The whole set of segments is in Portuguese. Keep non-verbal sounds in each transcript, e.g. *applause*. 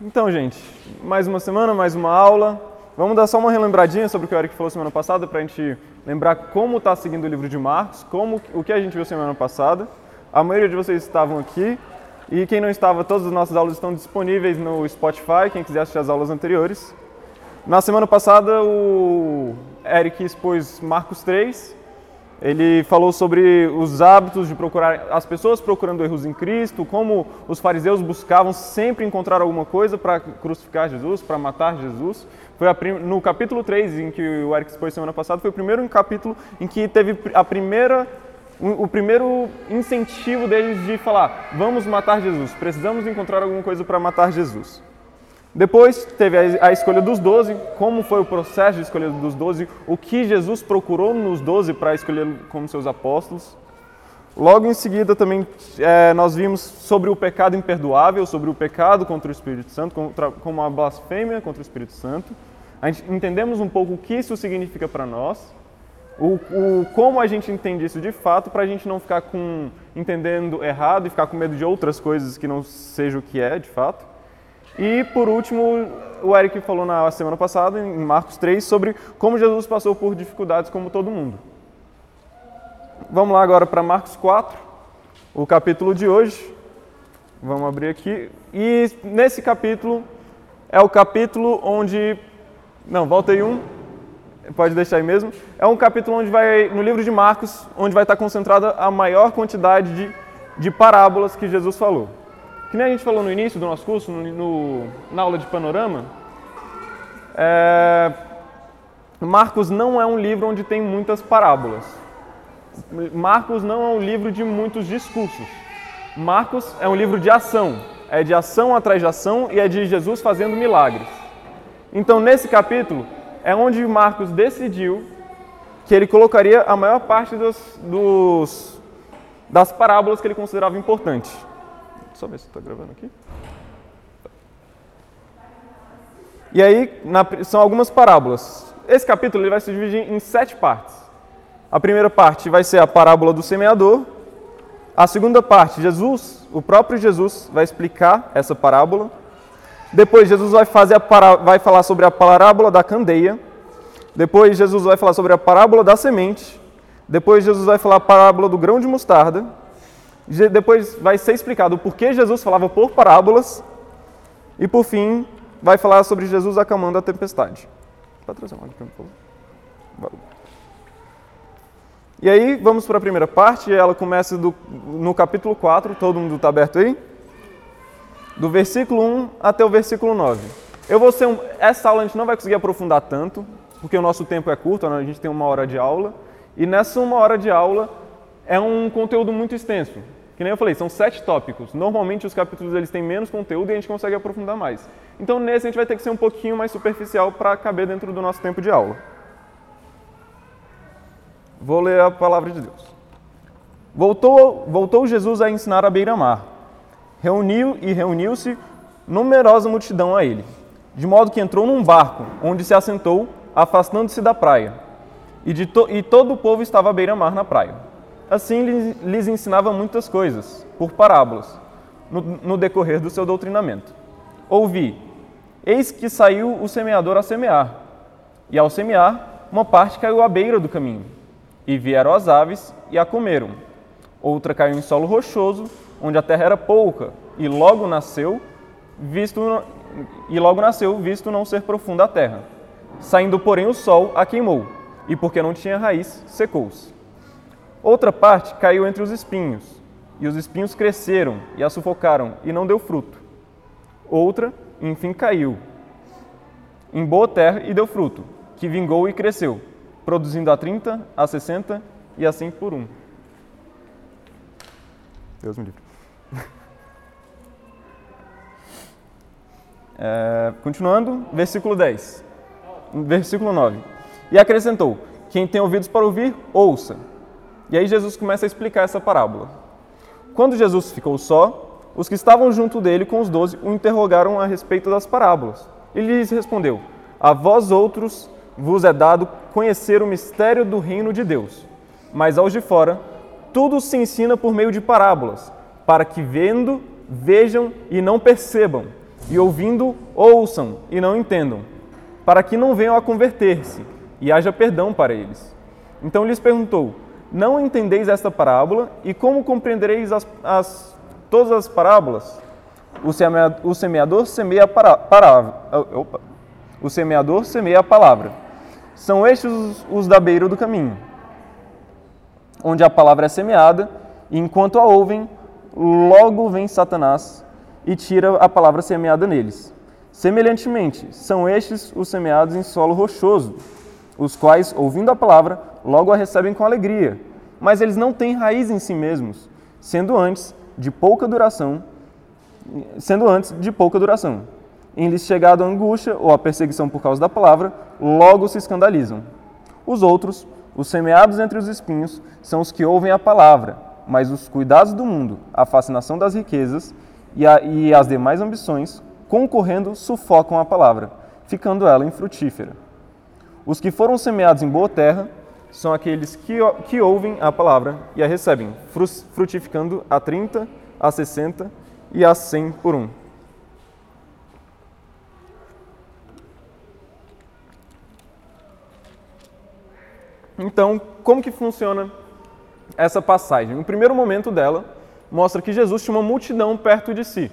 Então, gente, mais uma semana, mais uma aula. Vamos dar só uma relembradinha sobre o que o Eric falou semana passada para a gente lembrar como está seguindo o livro de Marcos, como o que a gente viu semana passada. A maioria de vocês estavam aqui e quem não estava, todas as nossas aulas estão disponíveis no Spotify, quem quiser assistir as aulas anteriores. Na semana passada, o Eric expôs Marcos 3 ele falou sobre os hábitos de procurar, as pessoas procurando erros em Cristo, como os fariseus buscavam sempre encontrar alguma coisa para crucificar Jesus, para matar Jesus. Foi prim, no capítulo 3, em que o Eric expôs semana passada, foi o primeiro capítulo em que teve a primeira, o primeiro incentivo deles de falar: vamos matar Jesus, precisamos encontrar alguma coisa para matar Jesus. Depois teve a escolha dos doze, como foi o processo de escolha dos doze, o que Jesus procurou nos doze para escolher como seus apóstolos. Logo em seguida também é, nós vimos sobre o pecado imperdoável, sobre o pecado contra o Espírito Santo, contra, como a blasfêmia contra o Espírito Santo. A gente entendemos um pouco o que isso significa para nós, o, o, como a gente entende isso de fato, para a gente não ficar com, entendendo errado e ficar com medo de outras coisas que não seja o que é de fato. E por último, o Eric falou na semana passada, em Marcos 3, sobre como Jesus passou por dificuldades como todo mundo. Vamos lá agora para Marcos 4, o capítulo de hoje. Vamos abrir aqui. E nesse capítulo é o capítulo onde. Não, volta aí um. Pode deixar aí mesmo. É um capítulo onde vai, no livro de Marcos, onde vai estar concentrada a maior quantidade de, de parábolas que Jesus falou. Que nem a gente falou no início do nosso curso, no, no na aula de panorama, é, Marcos não é um livro onde tem muitas parábolas. Marcos não é um livro de muitos discursos. Marcos é um livro de ação. É de ação atrás de ação e é de Jesus fazendo milagres. Então, nesse capítulo, é onde Marcos decidiu que ele colocaria a maior parte dos, dos das parábolas que ele considerava importantes. Só ver se está gravando aqui. E aí, na, são algumas parábolas. Esse capítulo ele vai se dividir em sete partes. A primeira parte vai ser a parábola do semeador. A segunda parte, Jesus, o próprio Jesus, vai explicar essa parábola. Depois, Jesus vai, fazer a pará vai falar sobre a parábola da candeia. Depois, Jesus vai falar sobre a parábola da semente. Depois, Jesus vai falar a parábola do grão de mostarda. Depois vai ser explicado o porquê Jesus falava por parábolas. E por fim, vai falar sobre Jesus acalmando a tempestade. Pode trazer uma por favor. E aí, vamos para a primeira parte. Ela começa do, no capítulo 4. Todo mundo está aberto aí? Do versículo 1 até o versículo 9. Eu vou ser um, essa aula a gente não vai conseguir aprofundar tanto, porque o nosso tempo é curto, né? a gente tem uma hora de aula. E nessa uma hora de aula é um conteúdo muito extenso. Que nem eu falei, são sete tópicos. Normalmente os capítulos eles têm menos conteúdo e a gente consegue aprofundar mais. Então nesse a gente vai ter que ser um pouquinho mais superficial para caber dentro do nosso tempo de aula. Vou ler a palavra de Deus. Voltou, voltou Jesus a ensinar à beira-mar. Reuniu e reuniu-se numerosa multidão a ele, de modo que entrou num barco, onde se assentou, afastando-se da praia. E, to, e todo o povo estava à beira-mar na praia. Assim lhes ensinava muitas coisas, por parábolas, no, no decorrer do seu doutrinamento. Ouvi: Eis que saiu o semeador a semear, e ao semear, uma parte caiu à beira do caminho, e vieram as aves e a comeram. Outra caiu em solo rochoso, onde a terra era pouca, e logo nasceu, visto e logo nasceu, visto não ser profunda a terra. Saindo, porém, o sol a queimou, e porque não tinha raiz, secou-se. Outra parte caiu entre os espinhos, e os espinhos cresceram e a sufocaram, e não deu fruto. Outra, enfim, caiu em boa terra e deu fruto, que vingou e cresceu, produzindo a 30, a 60 e assim por um. Deus me livre. *laughs* É, continuando, versículo 10. Versículo 9. E acrescentou: Quem tem ouvidos para ouvir, ouça. E aí Jesus começa a explicar essa parábola. Quando Jesus ficou só, os que estavam junto dele com os doze o interrogaram a respeito das parábolas. Ele lhes respondeu: A vós outros vos é dado conhecer o mistério do reino de Deus, mas aos de fora tudo se ensina por meio de parábolas, para que vendo, vejam e não percebam, e ouvindo, ouçam e não entendam, para que não venham a converter-se e haja perdão para eles. Então lhes perguntou: Não entendeis esta parábola e como compreendereis as, as, todas as parábolas? O semeador, o semeador semeia a palavra. Opa. O semeador semeia a palavra. São estes os, os da beira do caminho, onde a palavra é semeada, e enquanto a ouvem, logo vem Satanás e tira a palavra semeada neles. Semelhantemente, são estes os semeados em solo rochoso, os quais, ouvindo a palavra, logo a recebem com alegria, mas eles não têm raiz em si mesmos, sendo antes de pouca duração, sendo antes de pouca duração. Em lhes chegado a angústia ou a perseguição por causa da palavra, logo se escandalizam. Os outros, os semeados entre os espinhos, são os que ouvem a palavra, mas os cuidados do mundo, a fascinação das riquezas e, a, e as demais ambições, concorrendo, sufocam a palavra, ficando ela infrutífera. Os que foram semeados em boa terra são aqueles que, que ouvem a palavra e a recebem, frutificando a 30, a 60 e a 100 por um. Então, como que funciona essa passagem? No primeiro momento dela, mostra que Jesus tinha uma multidão perto de si.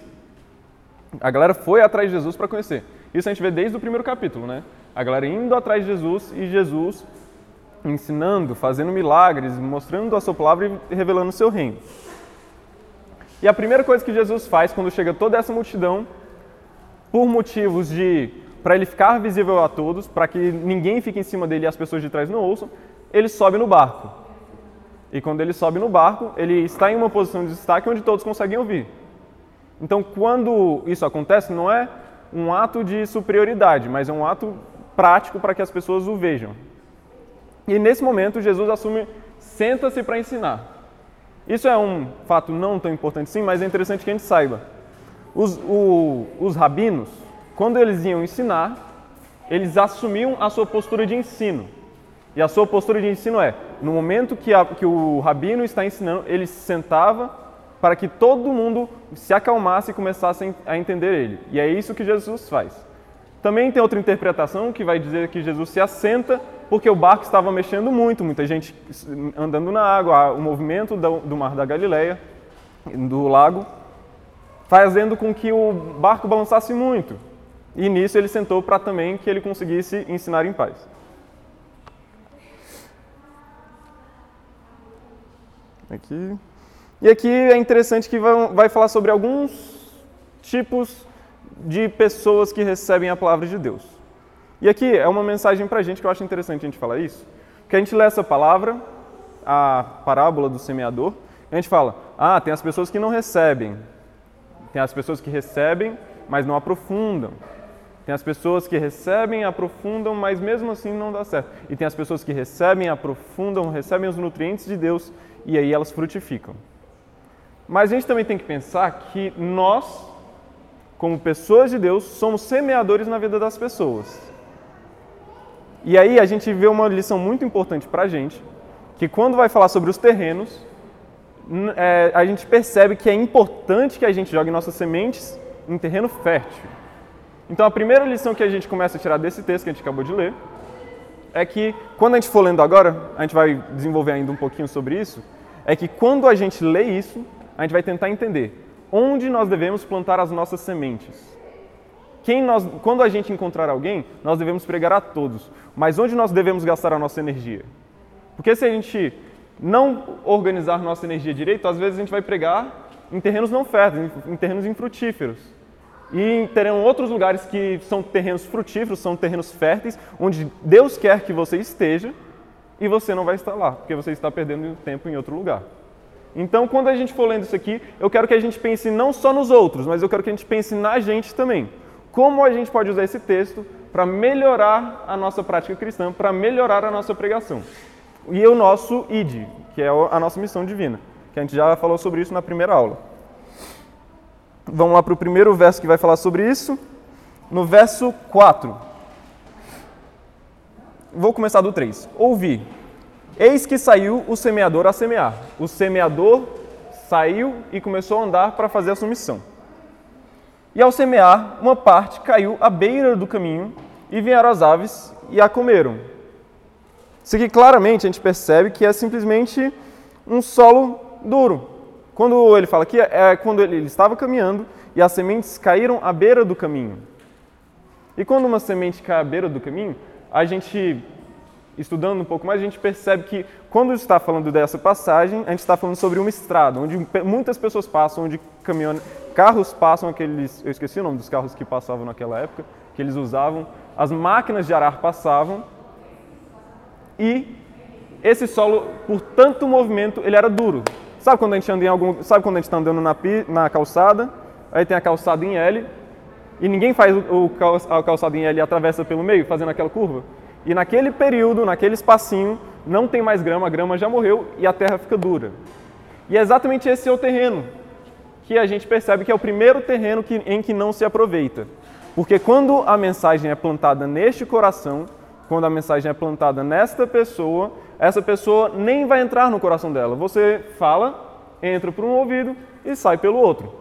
A galera foi atrás de Jesus para conhecer. Isso a gente vê desde o primeiro capítulo, né? A galera indo atrás de Jesus e Jesus ensinando, fazendo milagres, mostrando a sua palavra e revelando o seu reino. E a primeira coisa que Jesus faz quando chega toda essa multidão, por motivos de para ele ficar visível a todos, para que ninguém fique em cima dele e as pessoas de trás não ouçam, ele sobe no barco. E quando ele sobe no barco, ele está em uma posição de destaque onde todos conseguem ouvir. Então, quando isso acontece, não é um ato de superioridade, mas é um ato prático para que as pessoas o vejam. E nesse momento, Jesus assume, senta-se para ensinar. Isso é um fato não tão importante sim, mas é interessante que a gente saiba. Os, o, os rabinos, quando eles iam ensinar, eles assumiam a sua postura de ensino. E a sua postura de ensino é, no momento que, a, que o rabino está ensinando, ele se sentava para que todo mundo se acalmasse e começasse a entender ele. E é isso que Jesus faz. Também tem outra interpretação que vai dizer que Jesus se assenta porque o barco estava mexendo muito, muita gente andando na água, o movimento do mar da Galileia, do lago, fazendo com que o barco balançasse muito. E nisso ele sentou para também que ele conseguisse ensinar em paz. Aqui. E aqui é interessante que vai, vai falar sobre alguns tipos de pessoas que recebem a palavra de Deus. E aqui é uma mensagem para a gente que eu acho interessante a gente falar isso, porque a gente lê essa palavra, a parábola do semeador, e a gente fala, ah, tem as pessoas que não recebem, tem as pessoas que recebem, mas não aprofundam. Tem as pessoas que recebem, aprofundam, mas mesmo assim não dá certo. E tem as pessoas que recebem, aprofundam, recebem os nutrientes de Deus e aí elas frutificam. Mas a gente também tem que pensar que nós, como pessoas de Deus, somos semeadores na vida das pessoas. E aí a gente vê uma lição muito importante para a gente, que quando vai falar sobre os terrenos, é, a gente percebe que é importante que a gente jogue nossas sementes em terreno fértil. Então a primeira lição que a gente começa a tirar desse texto que a gente acabou de ler é que quando a gente for lendo agora, a gente vai desenvolver ainda um pouquinho sobre isso, é que quando a gente lê isso, a gente vai tentar entender onde nós devemos plantar as nossas sementes. Quem nós, quando a gente encontrar alguém, nós devemos pregar a todos. Mas onde nós devemos gastar a nossa energia? Porque se a gente não organizar nossa energia direito, às vezes a gente vai pregar em terrenos não férteis, em terrenos infrutíferos. E terão outros lugares que são terrenos frutíferos, são terrenos férteis, onde Deus quer que você esteja e você não vai estar lá, porque você está perdendo tempo em outro lugar. Então, quando a gente for lendo isso aqui, eu quero que a gente pense não só nos outros, mas eu quero que a gente pense na gente também. Como a gente pode usar esse texto para melhorar a nossa prática cristã, para melhorar a nossa pregação. E o nosso ID, que é a nossa missão divina, que a gente já falou sobre isso na primeira aula. Vamos lá para o primeiro verso que vai falar sobre isso. No verso 4. Vou começar do 3. Ouvi. Eis que saiu o semeador a semear. O semeador saiu e começou a andar para fazer a sua missão. E ao semear, uma parte caiu à beira do caminho e vieram as aves e a comeram. Isso aqui claramente a gente percebe que é simplesmente um solo duro. Quando ele fala aqui, é quando ele estava caminhando e as sementes caíram à beira do caminho. E quando uma semente cai à beira do caminho, a gente, estudando um pouco mais, a gente percebe que quando está falando dessa passagem, a gente está falando sobre uma estrada, onde muitas pessoas passam, onde caminhão, carros passam, aqueles, eu esqueci o nome dos carros que passavam naquela época, que eles usavam, as máquinas de arar passavam, e esse solo, por tanto movimento, ele era duro. Sabe quando a gente anda em algum, sabe quando a gente está andando na, na calçada, aí tem a calçada em L, e ninguém faz o, a calçada em L e atravessa pelo meio, fazendo aquela curva? E naquele período, naquele espacinho, não tem mais grama, a grama já morreu e a terra fica dura. E é exatamente esse é o terreno que a gente percebe que é o primeiro terreno que, em que não se aproveita. Porque quando a mensagem é plantada neste coração, quando a mensagem é plantada nesta pessoa, essa pessoa nem vai entrar no coração dela. Você fala, entra por um ouvido e sai pelo outro.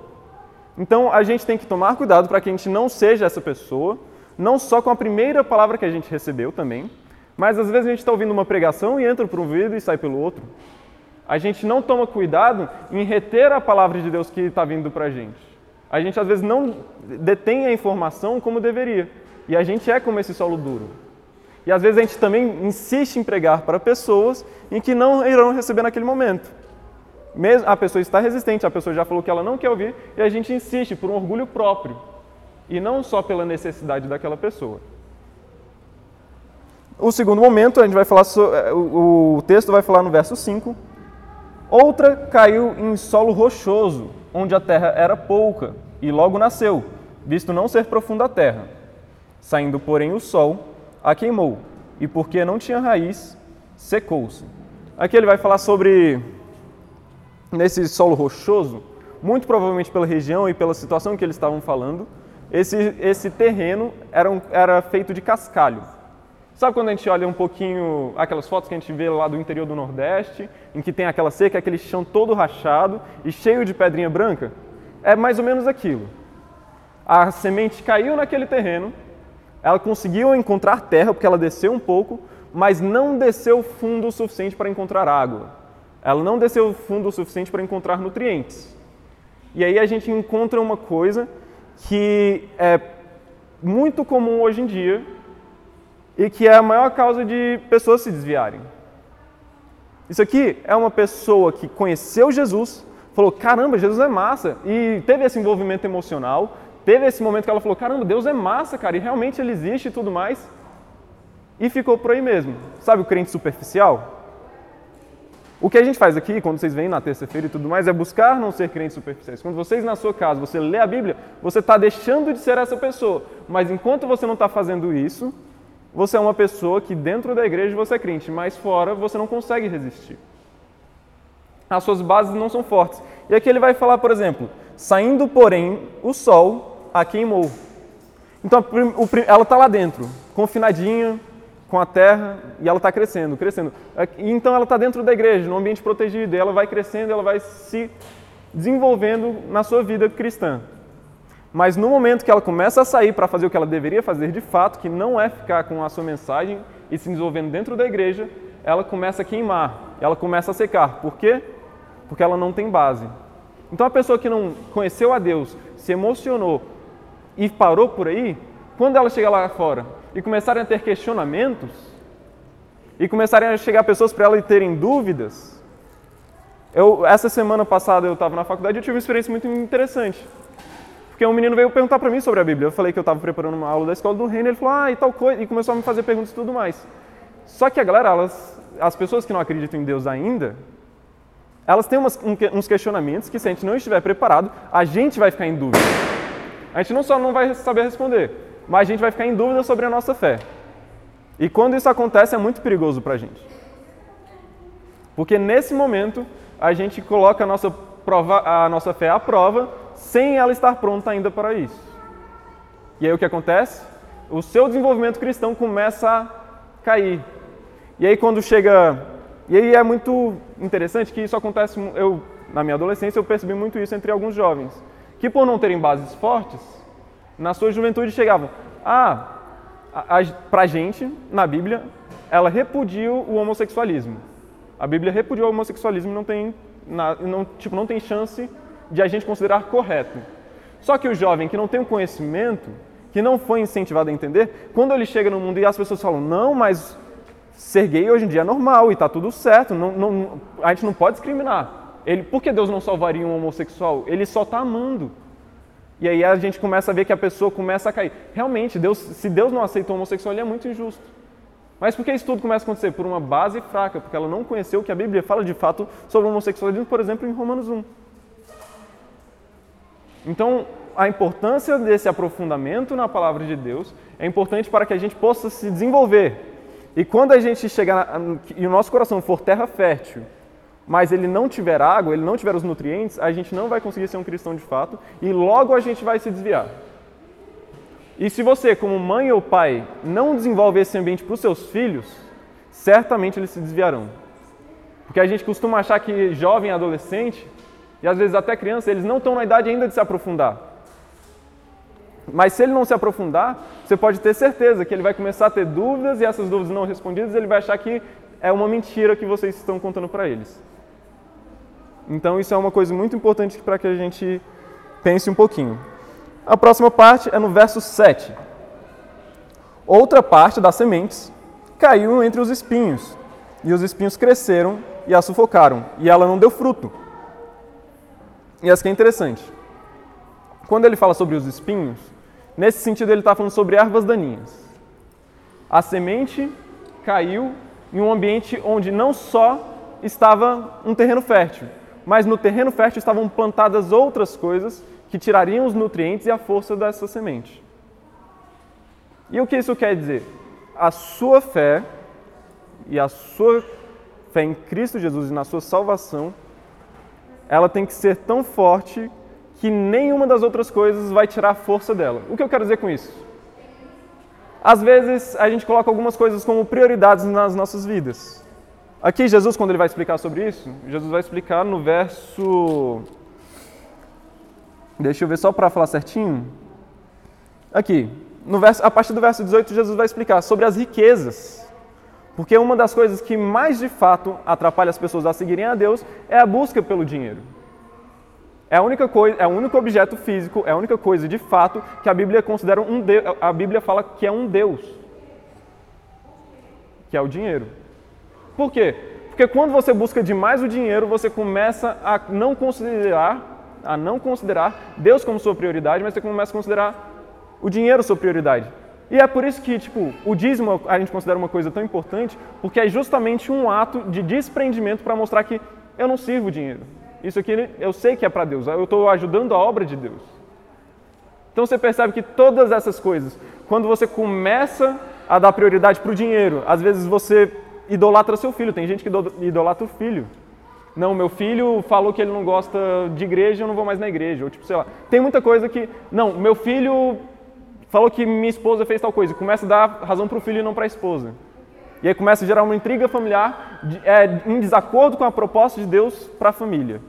Então a gente tem que tomar cuidado para que a gente não seja essa pessoa, não só com a primeira palavra que a gente recebeu também, mas às vezes a gente está ouvindo uma pregação e entra por um ouvido e sai pelo outro. A gente não toma cuidado em reter a palavra de Deus que está vindo para a gente. A gente às vezes não detém a informação como deveria. E a gente é como esse solo duro. E às vezes a gente também insiste em pregar para pessoas em que não irão receber naquele momento. A pessoa está resistente, a pessoa já falou que ela não quer ouvir, e a gente insiste por um orgulho próprio. E não só pela necessidade daquela pessoa. O segundo momento, a gente vai falar, é, o texto vai falar no verso 5. Outra caiu em solo rochoso, onde a terra era pouca, e logo nasceu, visto não ser profunda a terra. Saindo, porém, o sol, a queimou, e porque não tinha raiz, secou-se. Aqui ele vai falar sobre, nesse solo rochoso, muito provavelmente pela região e pela situação que eles estavam falando, esse, esse terreno era, um, era feito de cascalho. Sabe quando a gente olha um pouquinho aquelas fotos que a gente vê lá do interior do Nordeste, em que tem aquela seca, aquele chão todo rachado e cheio de pedrinha branca? É mais ou menos aquilo. A semente caiu naquele terreno, ela conseguiu encontrar terra porque ela desceu um pouco, mas não desceu fundo o suficiente para encontrar água. Ela não desceu fundo o suficiente para encontrar nutrientes. E aí a gente encontra uma coisa que é muito comum hoje em dia e que é a maior causa de pessoas se desviarem. Isso aqui é uma pessoa que conheceu Jesus, falou: caramba, Jesus é massa, e teve esse envolvimento emocional, teve esse momento que ela falou: caramba, Deus é massa, cara, e realmente ele existe e tudo mais, e ficou por aí mesmo. Sabe o crente superficial? O que a gente faz aqui, quando vocês vêm na terça-feira e tudo mais, é buscar não ser crentes superficiais. Quando vocês na sua casa, você lê a Bíblia, você está deixando de ser essa pessoa. Mas enquanto você não está fazendo isso, você é uma pessoa que dentro da igreja você é crente, mas fora você não consegue resistir. As suas bases não são fortes. E aqui ele vai falar, por exemplo, saindo, porém, o sol a queimou. Então ela está lá dentro, confinadinha com a terra, e ela está crescendo, crescendo. Então ela está dentro da igreja, num ambiente protegido, e ela vai crescendo, ela vai se desenvolvendo na sua vida cristã. Mas no momento que ela começa a sair para fazer o que ela deveria fazer de fato, que não é ficar com a sua mensagem e se desenvolvendo dentro da igreja, ela começa a queimar, ela começa a secar. Por quê? Porque ela não tem base. Então a pessoa que não conheceu a Deus, se emocionou e parou por aí, quando ela chega lá fora e começarem a ter questionamentos, e começarem a chegar pessoas para ela e terem dúvidas, eu, essa semana passada eu estava na faculdade e eu tive uma experiência muito interessante. Porque um menino veio perguntar para mim sobre a Bíblia. Eu falei que eu estava preparando uma aula da escola do reino, ele falou, ah, e tal coisa, e começou a me fazer perguntas e tudo mais. Só que a galera, elas, as pessoas que não acreditam em Deus ainda, elas têm umas, um, uns questionamentos que se a gente não estiver preparado, a gente vai ficar em dúvida. A gente não só não vai saber responder, mas a gente vai ficar em dúvida sobre a nossa fé. E quando isso acontece é muito perigoso para a gente. Porque nesse momento a gente coloca a nossa, prova, a nossa fé à prova sem ela estar pronta ainda para isso. E aí o que acontece? O seu desenvolvimento cristão começa a cair. E aí quando chega. E aí é muito interessante que isso acontece. Eu, na minha adolescência, eu percebi muito isso entre alguns jovens. Que por não terem bases fortes, na sua juventude chegavam, ah, a, a, pra gente, na Bíblia, ela repudia o homossexualismo. A Bíblia repudia o homossexualismo e não tem, não, tipo, não tem chance de a gente considerar correto. Só que o jovem que não tem o conhecimento, que não foi incentivado a entender, quando ele chega no mundo e as pessoas falam, não, mas ser gay hoje em dia é normal e está tudo certo, não, não, a gente não pode discriminar. Ele, por que Deus não salvaria um homossexual? Ele só está amando. E aí a gente começa a ver que a pessoa começa a cair. Realmente, Deus, se Deus não aceita o homossexual, ele é muito injusto. Mas por que isso tudo começa a acontecer? Por uma base fraca, porque ela não conheceu o que a Bíblia fala de fato sobre o homossexualismo, por exemplo, em Romanos 1. Então, a importância desse aprofundamento na palavra de Deus é importante para que a gente possa se desenvolver. E quando a gente chegar e o nosso coração for terra fértil, mas ele não tiver água, ele não tiver os nutrientes, a gente não vai conseguir ser um cristão de fato e logo a gente vai se desviar. E se você, como mãe ou pai, não desenvolve esse ambiente para os seus filhos, certamente eles se desviarão. Porque a gente costuma achar que jovem, adolescente, e às vezes até criança, eles não estão na idade ainda de se aprofundar. Mas se ele não se aprofundar, você pode ter certeza que ele vai começar a ter dúvidas e essas dúvidas não respondidas, ele vai achar que é uma mentira que vocês estão contando para eles. Então isso é uma coisa muito importante para que a gente pense um pouquinho. A próxima parte é no verso 7. Outra parte das sementes caiu entre os espinhos, e os espinhos cresceram e a sufocaram, e ela não deu fruto. E essa que é interessante. Quando ele fala sobre os espinhos, nesse sentido ele está falando sobre ervas daninhas. A semente caiu em um ambiente onde não só estava um terreno fértil, mas no terreno fértil estavam plantadas outras coisas que tirariam os nutrientes e a força dessa semente. E o que isso quer dizer? A sua fé e a sua fé em Cristo Jesus e na sua salvação, ela tem que ser tão forte que nenhuma das outras coisas vai tirar a força dela. O que eu quero dizer com isso? Às vezes a gente coloca algumas coisas como prioridades nas nossas vidas. Aqui Jesus, quando ele vai explicar sobre isso, Jesus vai explicar no verso Deixa eu ver só para falar certinho. Aqui, no verso, a partir do verso 18, Jesus vai explicar sobre as riquezas. Porque uma das coisas que mais de fato atrapalha as pessoas a seguirem a Deus é a busca pelo dinheiro. É a única coisa, é o único objeto físico, é a única coisa de fato que a Bíblia considera um Deus, a Bíblia fala que é um Deus. Que é o dinheiro. Por quê? Porque quando você busca demais o dinheiro, você começa a não considerar a não considerar Deus como sua prioridade, mas você começa a considerar o dinheiro sua prioridade. E é por isso que, tipo, o dízimo a gente considera uma coisa tão importante, porque é justamente um ato de desprendimento para mostrar que eu não sirvo o dinheiro. Isso aqui eu sei que é para Deus, eu estou ajudando a obra de Deus. Então você percebe que todas essas coisas, quando você começa a dar prioridade para o dinheiro, às vezes você idolatra seu filho, tem gente que idolatra o filho. Não, meu filho falou que ele não gosta de igreja, eu não vou mais na igreja. Ou tipo, sei lá. Tem muita coisa que. Não, meu filho falou que minha esposa fez tal coisa. Começa a dar razão para o filho e não para a esposa. E aí começa a gerar uma intriga familiar é, em desacordo com a proposta de Deus para a família.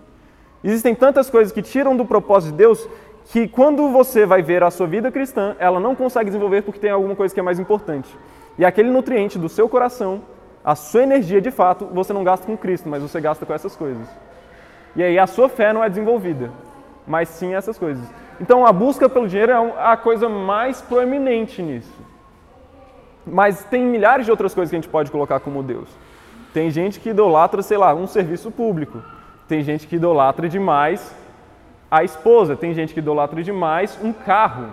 Existem tantas coisas que tiram do propósito de Deus que quando você vai ver a sua vida cristã, ela não consegue desenvolver porque tem alguma coisa que é mais importante. E aquele nutriente do seu coração a sua energia, de fato, você não gasta com Cristo, mas você gasta com essas coisas. E aí a sua fé não é desenvolvida, mas sim essas coisas. Então a busca pelo dinheiro é a coisa mais proeminente nisso. Mas tem milhares de outras coisas que a gente pode colocar como Deus. Tem gente que idolatra, sei lá, um serviço público. Tem gente que idolatra demais a esposa. Tem gente que idolatra demais um carro.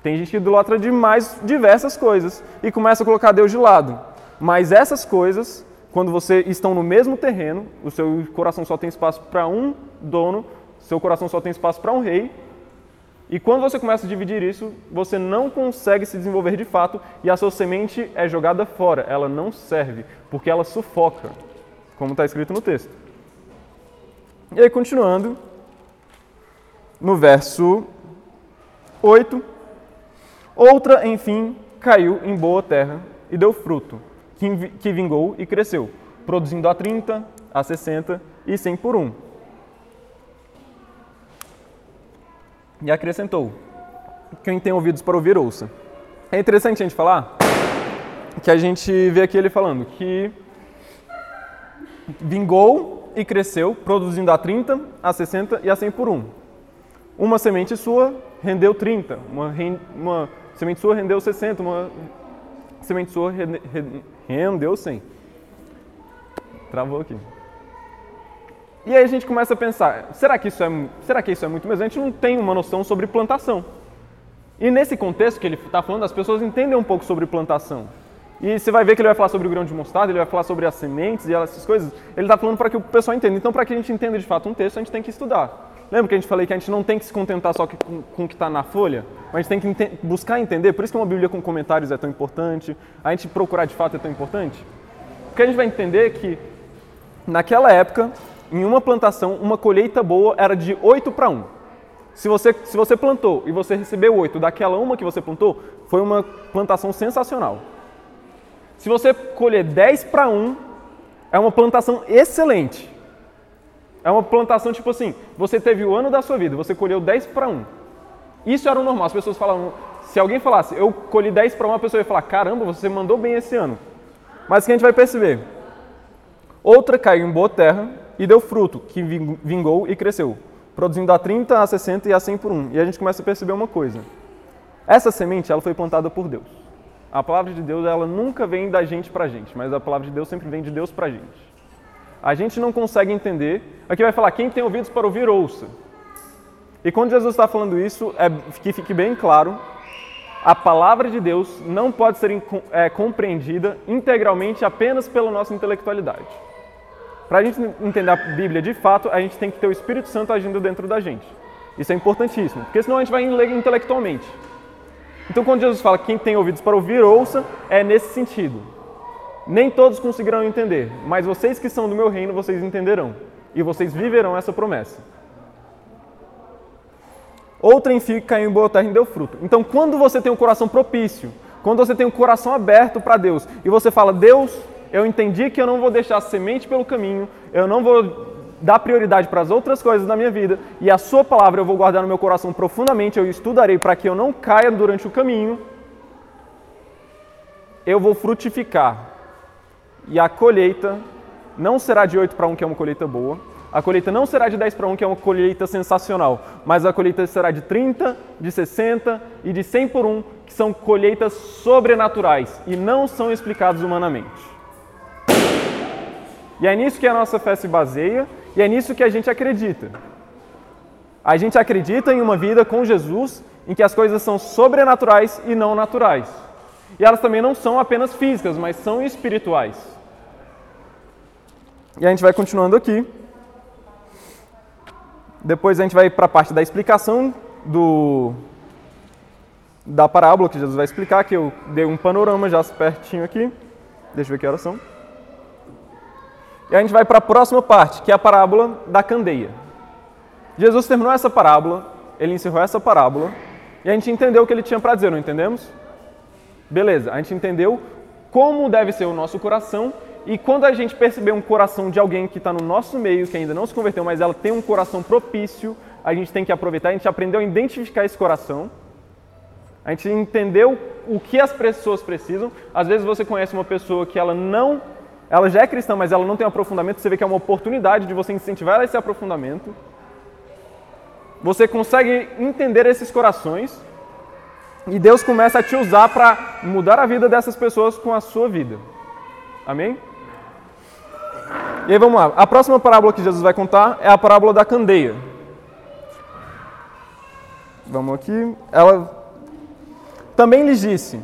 Tem gente que idolatra demais diversas coisas e começa a colocar Deus de lado. Mas essas coisas, quando você estão no mesmo terreno, o seu coração só tem espaço para um dono, seu coração só tem espaço para um rei. E quando você começa a dividir isso, você não consegue se desenvolver de fato e a sua semente é jogada fora, ela não serve, porque ela sufoca, como está escrito no texto. E aí, continuando, no verso 8: Outra, enfim, caiu em boa terra e deu fruto, que vingou e cresceu, produzindo a 30, a 60 e 100 por um. E acrescentou: quem tem ouvidos para ouvir, ouça. É interessante a gente falar que a gente vê aqui ele falando que vingou e cresceu, produzindo a 30, a 60 e a 100 por um. Uma semente sua rendeu 30, uma, uma semente sua rendeu 60, uma semente sua rendeu 100. Travou aqui. E aí a gente começa a pensar, será que isso é, será que isso é muito mesmo? A gente não tem uma noção sobre plantação. E nesse contexto que ele está falando, as pessoas entendem um pouco sobre plantação. E você vai ver que ele vai falar sobre o grão de mostarda, ele vai falar sobre as sementes e essas coisas. Ele está falando para que o pessoal entenda. Então, para que a gente entenda de fato um texto, a gente tem que estudar. Lembra que a gente falei que a gente não tem que se contentar só com, com o que está na folha? Mas a gente tem que buscar entender. Por isso que uma Bíblia com comentários é tão importante. A gente procurar de fato é tão importante. Porque a gente vai entender que, naquela época, em uma plantação, uma colheita boa era de 8 para 1. Se você, se você plantou e você recebeu 8 daquela uma que você plantou, foi uma plantação sensacional. Se você colher 10 para 1, é uma plantação excelente. É uma plantação tipo assim, você teve o ano da sua vida, você colheu 10 para 1. Isso era o normal, as pessoas falavam, se alguém falasse, eu colhi 10 para 1, a pessoa ia falar, caramba, você mandou bem esse ano. Mas que a gente vai perceber? Outra caiu em boa terra e deu fruto, que vingou e cresceu, produzindo a 30, a 60 e a 100 por 1. E a gente começa a perceber uma coisa. Essa semente, ela foi plantada por Deus. A palavra de Deus, ela nunca vem da gente para gente, mas a palavra de Deus sempre vem de Deus para gente. A gente não consegue entender. Aqui vai falar: quem tem ouvidos para ouvir, ouça. E quando Jesus está falando isso, é que fique bem claro, a palavra de Deus não pode ser é, compreendida integralmente apenas pela nossa intelectualidade. Para a gente entender a Bíblia de fato, a gente tem que ter o Espírito Santo agindo dentro da gente. Isso é importantíssimo, porque senão a gente vai ler intelectualmente. Então, quando Jesus fala quem tem ouvidos para ouvir, ouça, é nesse sentido. Nem todos conseguirão entender, mas vocês que são do meu reino, vocês entenderão. E vocês viverão essa promessa. Outra em que caiu em boa terra e deu fruto. Então, quando você tem um coração propício, quando você tem um coração aberto para Deus, e você fala, Deus, eu entendi que eu não vou deixar semente pelo caminho, eu não vou dar prioridade para as outras coisas na minha vida, e a Sua palavra eu vou guardar no meu coração profundamente, eu estudarei para que eu não caia durante o caminho, eu vou frutificar e a colheita não será de 8 para 1, que é uma colheita boa. A colheita não será de 10 para 1, que é uma colheita sensacional. Mas a colheita será de 30, de 60 e de 100 por 1, que são colheitas sobrenaturais e não são explicadas humanamente. E é nisso que a nossa fé se baseia e é nisso que a gente acredita. A gente acredita em uma vida com Jesus em que as coisas são sobrenaturais e não naturais. E elas também não são apenas físicas, mas são espirituais. E a gente vai continuando aqui. Depois a gente vai para a parte da explicação do, da parábola que Jesus vai explicar, que eu dei um panorama já pertinho aqui. Deixa eu ver que horas são. E a gente vai para a próxima parte, que é a parábola da candeia. Jesus terminou essa parábola, ele encerrou essa parábola, e a gente entendeu o que ele tinha para dizer, não entendemos? Beleza, a gente entendeu como deve ser o nosso coração e quando a gente perceber um coração de alguém que está no nosso meio, que ainda não se converteu, mas ela tem um coração propício, a gente tem que aproveitar. A gente aprendeu a identificar esse coração. A gente entendeu o que as pessoas precisam. Às vezes você conhece uma pessoa que ela não, ela já é cristã, mas ela não tem aprofundamento. Você vê que é uma oportunidade de você incentivar esse aprofundamento. Você consegue entender esses corações e Deus começa a te usar para mudar a vida dessas pessoas com a sua vida. Amém? E aí vamos lá. A próxima parábola que Jesus vai contar é a parábola da candeia. Vamos aqui. Ela também lhes disse: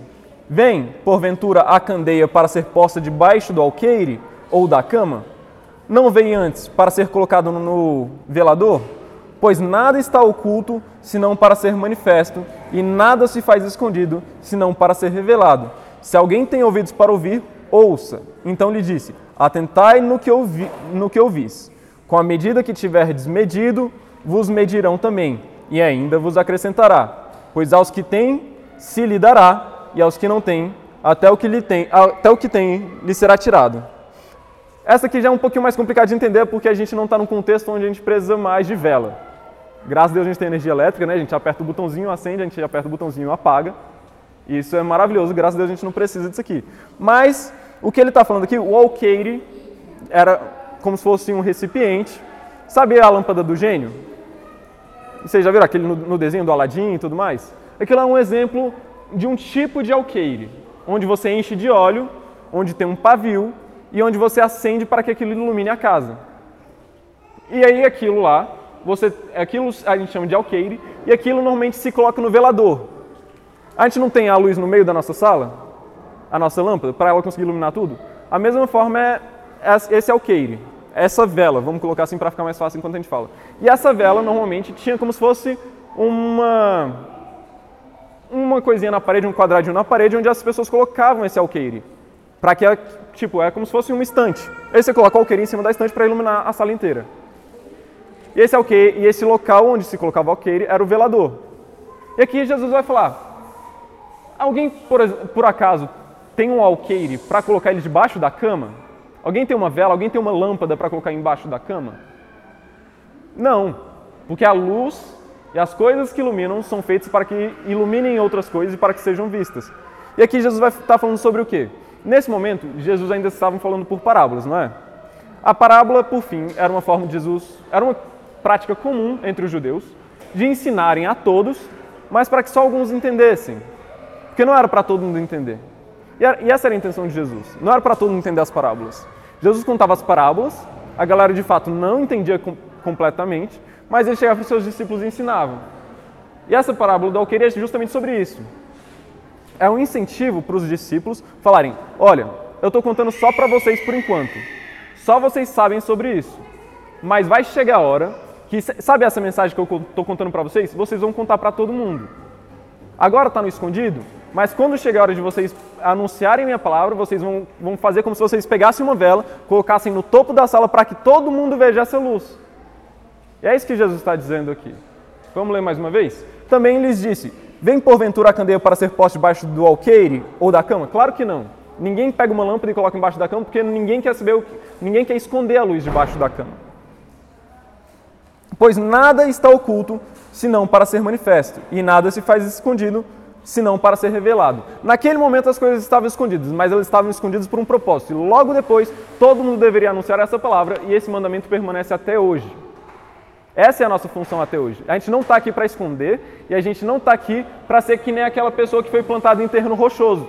Vem, porventura, a candeia para ser posta debaixo do alqueire ou da cama? Não veio antes para ser colocado no velador? Pois nada está oculto senão para ser manifesto, e nada se faz escondido senão para ser revelado. Se alguém tem ouvidos para ouvir, ouça. Então lhe disse: Atentai no que, ouvi, no que ouvis. Com a medida que tiverdes medido, vos medirão também, e ainda vos acrescentará. Pois aos que têm, se lhe dará, e aos que não têm, até o que, lhe tem, até o que tem lhe será tirado. Essa aqui já é um pouquinho mais complicada de entender, porque a gente não está num contexto onde a gente precisa mais de vela. Graças a Deus a gente tem energia elétrica, né? A gente aperta o botãozinho, acende, a gente aperta o botãozinho, apaga. Isso é maravilhoso, graças a Deus a gente não precisa disso aqui. Mas o que ele está falando aqui, o alqueire era como se fosse um recipiente. Sabe a lâmpada do gênio? Vocês já viram aquele no, no desenho do Aladim e tudo mais? Aquilo é um exemplo de um tipo de alqueire, onde você enche de óleo, onde tem um pavio e onde você acende para que aquilo ilumine a casa. E aí aquilo lá, você, aquilo a gente chama de alqueire, e aquilo normalmente se coloca no velador. A gente não tem a luz no meio da nossa sala, a nossa lâmpada, para ela conseguir iluminar tudo? A mesma forma é esse alqueire, essa vela, vamos colocar assim para ficar mais fácil enquanto a gente fala. E essa vela normalmente tinha como se fosse uma uma coisinha na parede, um quadradinho na parede, onde as pessoas colocavam esse alqueire. Para que, tipo, é como se fosse uma estante. Aí você coloca o alqueire em cima da estante para iluminar a sala inteira. E esse alqueire, e esse local onde se colocava o alqueire era o velador. E aqui Jesus vai falar: alguém, por, por acaso, tem um alqueire para colocar ele debaixo da cama? Alguém tem uma vela? Alguém tem uma lâmpada para colocar embaixo da cama? Não, porque a luz e as coisas que iluminam são feitas para que iluminem outras coisas e para que sejam vistas. E aqui Jesus vai estar falando sobre o quê? Nesse momento, Jesus ainda estava falando por parábolas, não é? A parábola, por fim, era uma forma de Jesus, era uma prática comum entre os judeus de ensinarem a todos, mas para que só alguns entendessem. Porque não era para todo mundo entender. E essa era a intenção de Jesus. Não era para todo mundo entender as parábolas. Jesus contava as parábolas, a galera de fato não entendia completamente, mas ele chegava para os seus discípulos e ensinava. E essa parábola do alqueire é justamente sobre isso. É um incentivo para os discípulos falarem: olha, eu estou contando só para vocês por enquanto. Só vocês sabem sobre isso. Mas vai chegar a hora que, sabe essa mensagem que eu estou contando para vocês? Vocês vão contar para todo mundo. Agora está no escondido, mas quando chegar a hora de vocês anunciarem minha palavra, vocês vão, vão fazer como se vocês pegassem uma vela, colocassem no topo da sala para que todo mundo veja essa luz. E é isso que Jesus está dizendo aqui. Vamos ler mais uma vez? Também lhes disse: Vem porventura a candeia para ser posta debaixo do alqueire ou da cama? Claro que não. Ninguém pega uma lâmpada e coloca embaixo da cama porque ninguém quer saber que, ninguém quer esconder a luz debaixo da cama. Pois nada está oculto senão para ser manifesto, e nada se faz escondido senão para ser revelado. Naquele momento as coisas estavam escondidas, mas elas estavam escondidas por um propósito. E logo depois, todo mundo deveria anunciar essa palavra, e esse mandamento permanece até hoje. Essa é a nossa função até hoje. A gente não está aqui para esconder e a gente não está aqui para ser que nem aquela pessoa que foi plantada em terreno rochoso,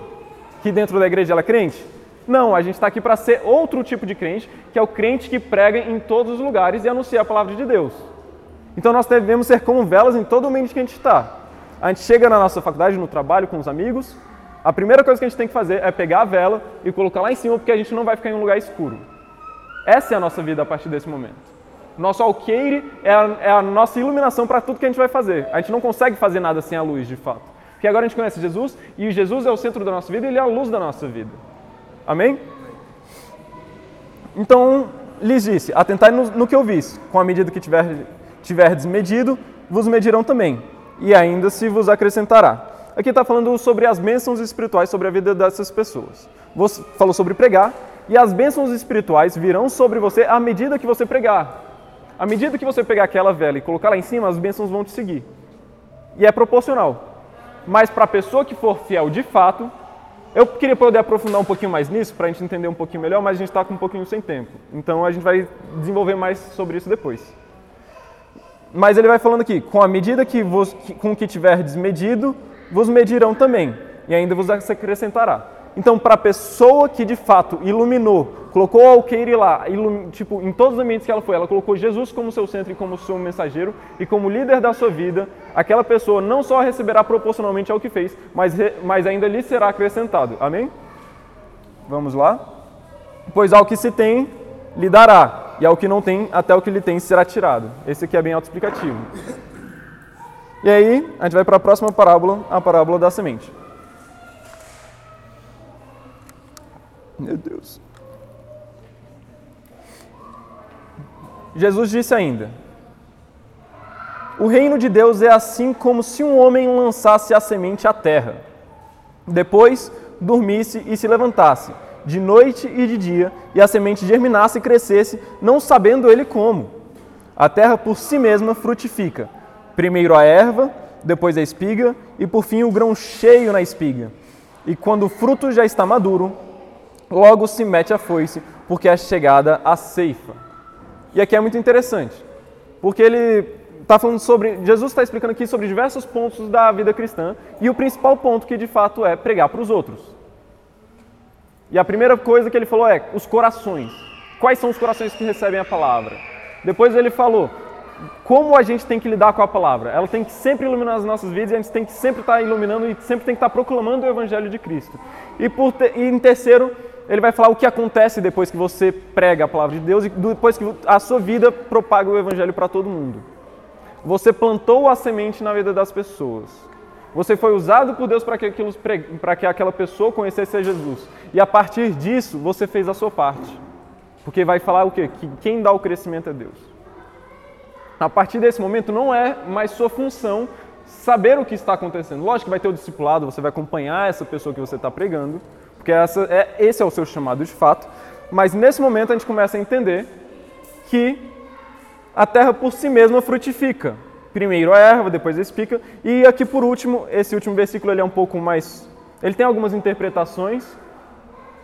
que dentro da igreja ela é crente. Não, a gente está aqui para ser outro tipo de crente, que é o crente que prega em todos os lugares e anuncia a palavra de Deus. Então nós devemos ser como velas em todo o ambiente que a gente está. A gente chega na nossa faculdade, no trabalho, com os amigos, a primeira coisa que a gente tem que fazer é pegar a vela e colocar lá em cima, porque a gente não vai ficar em um lugar escuro. Essa é a nossa vida a partir desse momento. Nosso alqueire é a, é a nossa iluminação para tudo que a gente vai fazer. A gente não consegue fazer nada sem a luz, de fato. Porque agora a gente conhece Jesus e Jesus é o centro da nossa vida e Ele é a luz da nossa vida. Amém? Então, lhes disse: atentai no, no que ouvis, com a medida que tiver, tiverdes medido, vos medirão também, e ainda se vos acrescentará. Aqui está falando sobre as bênçãos espirituais sobre a vida dessas pessoas. Você falou sobre pregar, e as bênçãos espirituais virão sobre você à medida que você pregar. À medida que você pegar aquela vela e colocar lá em cima, as bênçãos vão te seguir. E é proporcional. Mas para a pessoa que for fiel de fato, eu queria poder aprofundar um pouquinho mais nisso, para a gente entender um pouquinho melhor, mas a gente está com um pouquinho sem tempo. Então a gente vai desenvolver mais sobre isso depois. Mas ele vai falando aqui, com a medida que vos, com que tiver desmedido, vos medirão também, e ainda vos acrescentará. Então, para a pessoa que de fato iluminou, colocou o alqueire lá, ilum, tipo, em todos os ambientes que ela foi, ela colocou Jesus como seu centro e como seu mensageiro e como líder da sua vida, aquela pessoa não só receberá proporcionalmente ao que fez, mas, mas ainda lhe será acrescentado. Amém? Vamos lá? Pois ao que se tem, lhe dará, e ao que não tem, até o que lhe tem será tirado. Esse aqui é bem autoexplicativo. E aí, a gente vai para a próxima parábola, a parábola da semente. Meu Deus. Jesus disse ainda: O reino de Deus é assim como se um homem lançasse a semente à terra, depois dormisse e se levantasse, de noite e de dia, e a semente germinasse e crescesse, não sabendo ele como. A terra por si mesma frutifica, Primeiro a erva, depois a espiga e por fim o grão cheio na espiga. E quando o fruto já está maduro, logo se mete a foice, porque é chegada a ceifa. E aqui é muito interessante, porque ele está falando sobre. Jesus está explicando aqui sobre diversos pontos da vida cristã e o principal ponto que de fato é pregar para os outros. E a primeira coisa que ele falou é os corações. Quais são os corações que recebem a palavra? Depois ele falou como a gente tem que lidar com a palavra. Ela tem que sempre iluminar as nossas vidas e a gente tem que sempre estar iluminando e sempre tem que estar proclamando o Evangelho de Cristo. E, por te, e em terceiro, ele vai falar o que acontece depois que você prega a palavra de Deus e depois que a sua vida propaga o Evangelho para todo mundo. Você plantou a semente na vida das pessoas. Você foi usado por Deus para que, aquilo, para que aquela pessoa conhecesse a Jesus. E a partir disso, você fez a sua parte. Porque vai falar o quê? Que quem dá o crescimento é Deus. A partir desse momento, não é mais sua função saber o que está acontecendo. Lógico que vai ter o discipulado, você vai acompanhar essa pessoa que você está pregando, porque essa é, esse é o seu chamado de fato. Mas nesse momento a gente começa a entender que a terra por si mesma frutifica. Primeiro a erva, depois a espica. E aqui por último, esse último versículo ele é um pouco mais. Ele tem algumas interpretações,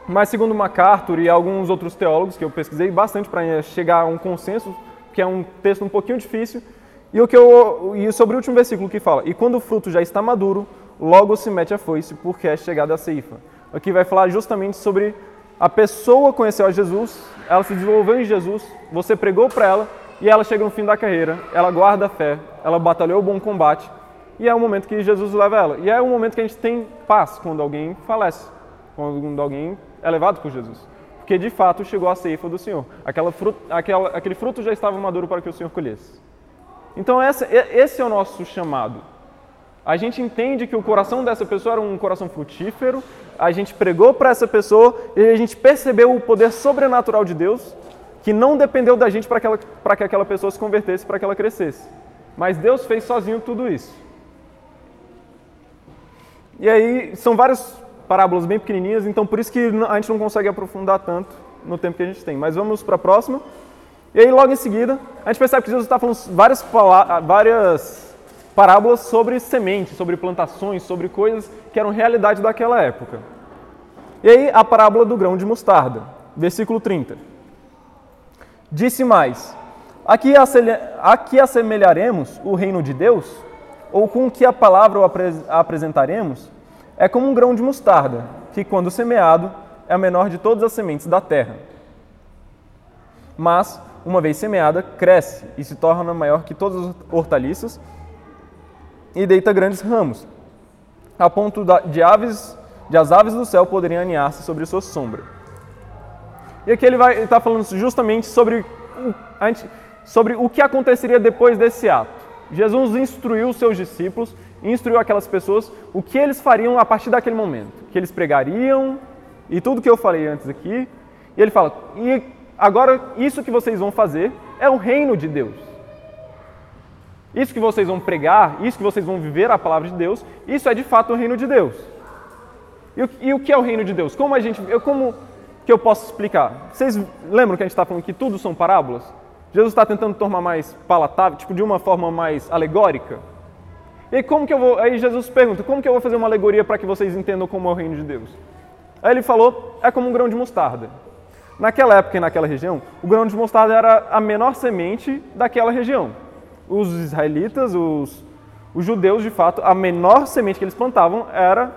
mas segundo MacArthur e alguns outros teólogos que eu pesquisei bastante para chegar a um consenso que é um texto um pouquinho difícil. E o que eu e sobre o último versículo que fala: "E quando o fruto já está maduro, logo se mete a foice, porque é chegada a ceifa". Aqui vai falar justamente sobre a pessoa conheceu a Jesus, ela se desenvolveu em Jesus, você pregou para ela e ela chega no fim da carreira, ela guarda a fé, ela batalhou o bom combate e é o momento que Jesus leva ela. E é o momento que a gente tem paz quando alguém falece, quando alguém é levado por Jesus porque de fato chegou a ceifa do Senhor. Aquela fruto, aquela, aquele fruto já estava maduro para que o Senhor colhesse. Então essa, esse é o nosso chamado. A gente entende que o coração dessa pessoa era um coração frutífero, a gente pregou para essa pessoa e a gente percebeu o poder sobrenatural de Deus, que não dependeu da gente para que, que aquela pessoa se convertesse, para que ela crescesse. Mas Deus fez sozinho tudo isso. E aí são vários parábolas bem pequenininhas, então por isso que a gente não consegue aprofundar tanto no tempo que a gente tem. Mas vamos para a próxima. E aí, logo em seguida, a gente percebe que Jesus está falando várias, várias parábolas sobre sementes, sobre plantações, sobre coisas que eram realidade daquela época. E aí, a parábola do grão de mostarda, versículo 30. Disse mais: Aqui, aqui assemelharemos o reino de Deus? Ou com que a palavra o apresentaremos? é como um grão de mostarda, que, quando semeado, é a menor de todas as sementes da terra. Mas, uma vez semeada, cresce e se torna maior que todas as hortaliças e deita grandes ramos, a ponto de, aves, de as aves do céu poderem aninhar-se sobre sua sombra. E aqui ele está falando justamente sobre sobre o que aconteceria depois desse ato. Jesus instruiu seus discípulos instruiu aquelas pessoas o que eles fariam a partir daquele momento. Que eles pregariam e tudo que eu falei antes aqui. E ele fala: e agora isso que vocês vão fazer é o reino de Deus. Isso que vocês vão pregar, isso que vocês vão viver a palavra de Deus, isso é de fato o reino de Deus. E o, e o que é o reino de Deus? Como a gente, eu, como que eu posso explicar? Vocês lembram que a gente está falando que tudo são parábolas? Jesus está tentando tornar mais palatável, tipo de uma forma mais alegórica. E como que eu vou. Aí Jesus pergunta: como que eu vou fazer uma alegoria para que vocês entendam como é o reino de Deus? Aí ele falou: é como um grão de mostarda. Naquela época e naquela região, o grão de mostarda era a menor semente daquela região. Os israelitas, os, os judeus, de fato, a menor semente que eles plantavam era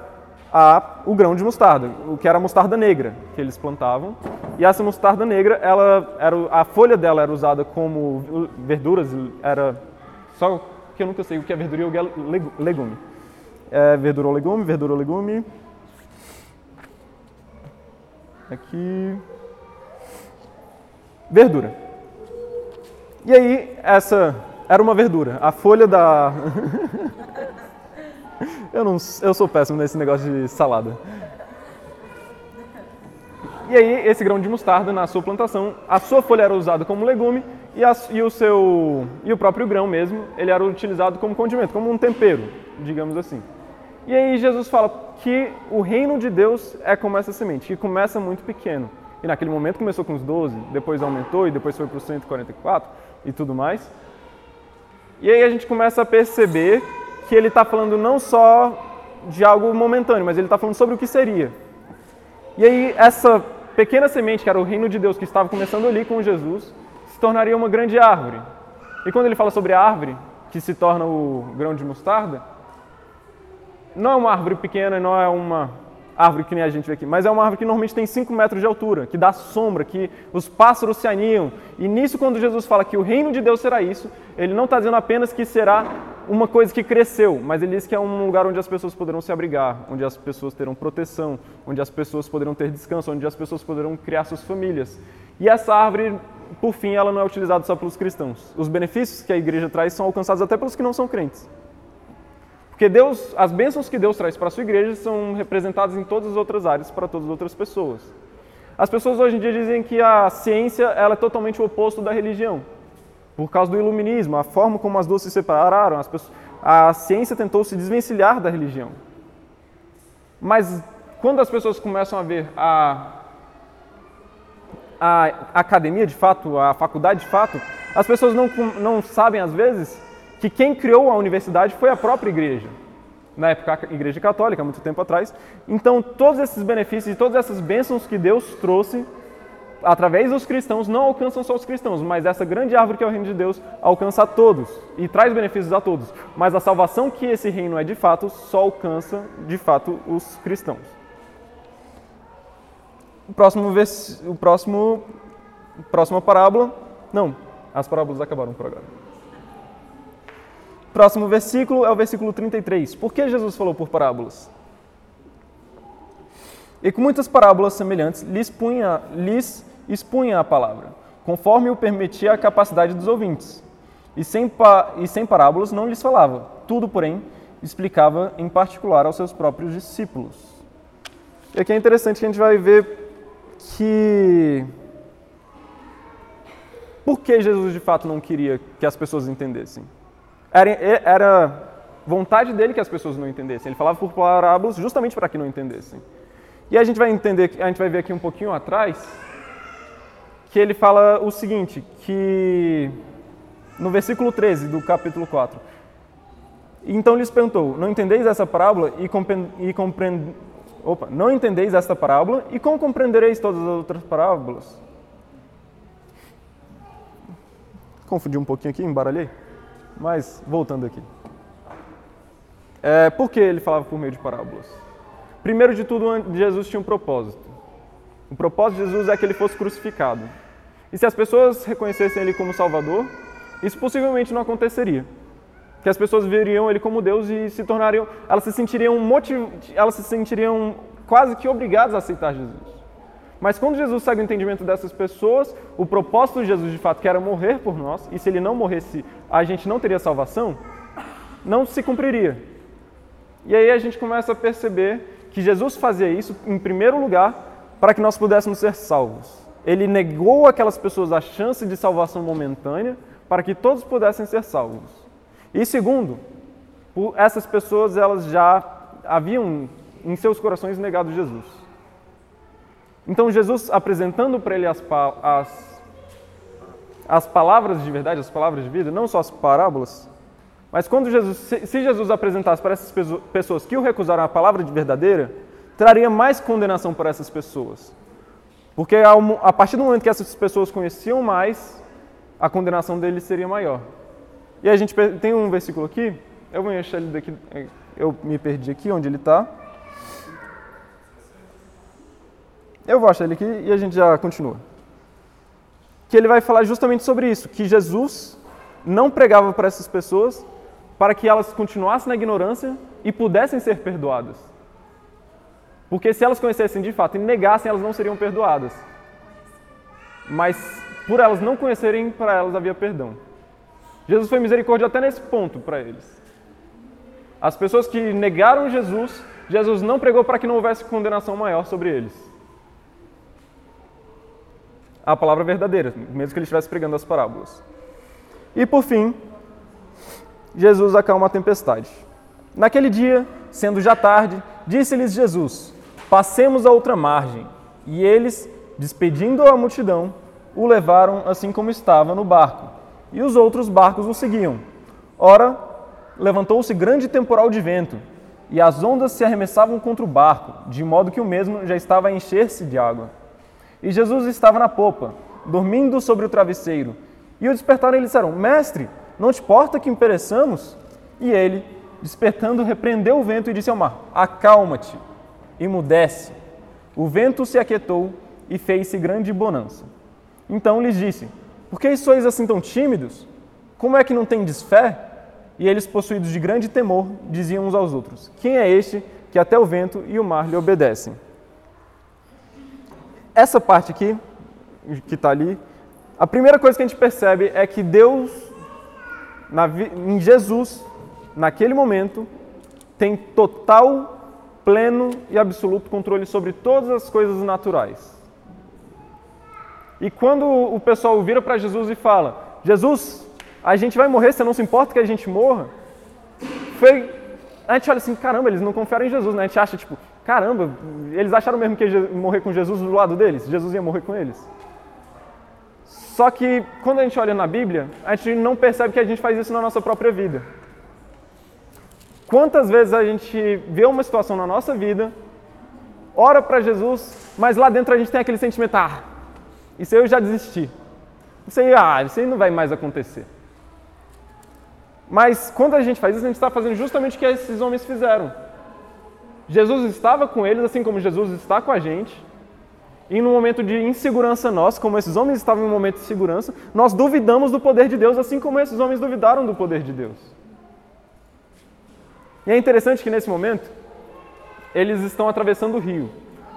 a, o grão de mostarda, o que era a mostarda negra que eles plantavam. E essa mostarda negra, ela era, a folha dela era usada como verduras, era só que eu nunca sei o que é verdura e o que é legume. É verdura ou legume, verdura ou legume. Aqui. Verdura. E aí, essa era uma verdura. A folha da. *laughs* eu, não, eu sou péssimo nesse negócio de salada. E aí, esse grão de mostarda, na sua plantação, a sua folha era usada como legume e, a, e, o seu, e o próprio grão mesmo, ele era utilizado como condimento, como um tempero, digamos assim. E aí Jesus fala que o reino de Deus é como essa semente, que começa muito pequeno. E naquele momento começou com os 12, depois aumentou e depois foi para os 144 e tudo mais. E aí a gente começa a perceber que ele está falando não só de algo momentâneo, mas ele está falando sobre o que seria. E aí essa pequena semente, que era o reino de Deus que estava começando ali com Jesus, se tornaria uma grande árvore. E quando ele fala sobre a árvore, que se torna o grão de mostarda, não é uma árvore pequena, não é uma árvore que nem a gente vê aqui, mas é uma árvore que normalmente tem 5 metros de altura, que dá sombra, que os pássaros se aninham. E nisso, quando Jesus fala que o reino de Deus será isso, ele não está dizendo apenas que será uma coisa que cresceu, mas ele diz que é um lugar onde as pessoas poderão se abrigar, onde as pessoas terão proteção, onde as pessoas poderão ter descanso, onde as pessoas poderão criar suas famílias. E essa árvore, por fim, ela não é utilizada só pelos cristãos. Os benefícios que a igreja traz são alcançados até pelos que não são crentes. Porque Deus, as bênçãos que Deus traz para a sua igreja são representadas em todas as outras áreas para todas as outras pessoas. As pessoas hoje em dia dizem que a ciência ela é totalmente o oposto da religião. Por causa do iluminismo, a forma como as duas se separaram, pessoas, a ciência tentou se desvencilhar da religião. Mas quando as pessoas começam a ver a, a academia de fato, a faculdade de fato, as pessoas não, não sabem às vezes que quem criou a universidade foi a própria igreja, na época a igreja católica, muito tempo atrás. Então, todos esses benefícios e todas essas bênçãos que Deus trouxe através dos cristãos não alcançam só os cristãos, mas essa grande árvore que é o reino de Deus alcança a todos e traz benefícios a todos. Mas a salvação que esse reino é de fato só alcança de fato os cristãos. O próximo, vers... o próximo, próxima parábola, não, as parábolas acabaram por agora. Próximo versículo é o versículo 33. Por que Jesus falou por parábolas? E com muitas parábolas semelhantes lhes, punha, lhes expunha a palavra, conforme o permitia a capacidade dos ouvintes. E sem, e sem parábolas não lhes falava. Tudo, porém, explicava em particular aos seus próprios discípulos. E aqui é interessante que a gente vai ver que. Por que Jesus de fato não queria que as pessoas entendessem? Era, era vontade dele que as pessoas não entendessem. Ele falava por parábolas justamente para que não entendessem. E a gente vai entender, a gente vai ver aqui um pouquinho atrás, que ele fala o seguinte, que no versículo 13 do capítulo 4. Então lhes perguntou: Não entendeis essa parábola e, e compreend... Opa, não entendeis esta parábola e como compreendereis todas as outras parábolas? Confundi um pouquinho aqui, embaralhei. Mas, voltando aqui. É, por que ele falava por meio de parábolas? Primeiro de tudo, Jesus tinha um propósito. O propósito de Jesus é que ele fosse crucificado. E se as pessoas reconhecessem ele como Salvador, isso possivelmente não aconteceria. Que as pessoas veriam ele como Deus e se tornariam, elas se sentiriam motiv, elas se sentiriam quase que obrigadas a aceitar Jesus. Mas quando Jesus segue o entendimento dessas pessoas, o propósito de Jesus de fato que era morrer por nós, e se ele não morresse, a gente não teria salvação, não se cumpriria. E aí a gente começa a perceber que Jesus fazia isso, em primeiro lugar, para que nós pudéssemos ser salvos. Ele negou aquelas pessoas a chance de salvação momentânea para que todos pudessem ser salvos. E segundo, essas pessoas elas já haviam em seus corações negado Jesus. Então Jesus apresentando para ele as, as, as palavras de verdade, as palavras de vida, não só as parábolas, mas quando Jesus, se Jesus apresentasse para essas pessoas que o recusaram a palavra de verdadeira, traria mais condenação para essas pessoas. Porque a partir do momento que essas pessoas conheciam mais, a condenação deles seria maior. E a gente tem um versículo aqui, eu vou achar ele daqui, eu me perdi aqui onde ele está. Eu vou achar ele aqui e a gente já continua. Que ele vai falar justamente sobre isso, que Jesus não pregava para essas pessoas para que elas continuassem na ignorância e pudessem ser perdoadas. Porque se elas conhecessem de fato e negassem, elas não seriam perdoadas. Mas por elas não conhecerem, para elas havia perdão. Jesus foi misericórdia até nesse ponto para eles. As pessoas que negaram Jesus, Jesus não pregou para que não houvesse condenação maior sobre eles a palavra verdadeira, mesmo que ele estivesse pregando as parábolas. E por fim, Jesus acalma a tempestade. Naquele dia, sendo já tarde, disse-lhes Jesus: Passemos a outra margem. E eles, despedindo a multidão, o levaram assim como estava no barco. E os outros barcos o seguiam. Ora, levantou-se grande temporal de vento, e as ondas se arremessavam contra o barco, de modo que o mesmo já estava a encher-se de água. E Jesus estava na popa, dormindo sobre o travesseiro. E o despertaram e lhe disseram: Mestre, não te importa que pereçamos? E ele, despertando, repreendeu o vento e disse ao mar: Acalma-te, imudece. O vento se aquietou e fez-se grande bonança. Então lhes disse: Por que sois assim tão tímidos? Como é que não tendes fé? E eles, possuídos de grande temor, diziam uns aos outros: Quem é este que até o vento e o mar lhe obedecem? Essa parte aqui, que está ali, a primeira coisa que a gente percebe é que Deus, na, em Jesus, naquele momento, tem total, pleno e absoluto controle sobre todas as coisas naturais. E quando o pessoal vira para Jesus e fala: Jesus, a gente vai morrer, você não se importa que a gente morra? Foi, a gente olha assim: caramba, eles não confiaram em Jesus, né? A gente acha tipo: caramba, eles acharam mesmo que ia morrer com Jesus do lado deles? Jesus ia morrer com eles? Só que quando a gente olha na Bíblia, a gente não percebe que a gente faz isso na nossa própria vida. Quantas vezes a gente vê uma situação na nossa vida, ora para Jesus, mas lá dentro a gente tem aquele sentimento: ah, isso aí eu já desisti. Isso aí, ah, isso aí não vai mais acontecer. Mas quando a gente faz isso, a gente está fazendo justamente o que esses homens fizeram. Jesus estava com eles, assim como Jesus está com a gente. E no momento de insegurança nós, como esses homens estavam em um momento de segurança, nós duvidamos do poder de Deus, assim como esses homens duvidaram do poder de Deus. E é interessante que nesse momento, eles estão atravessando o rio.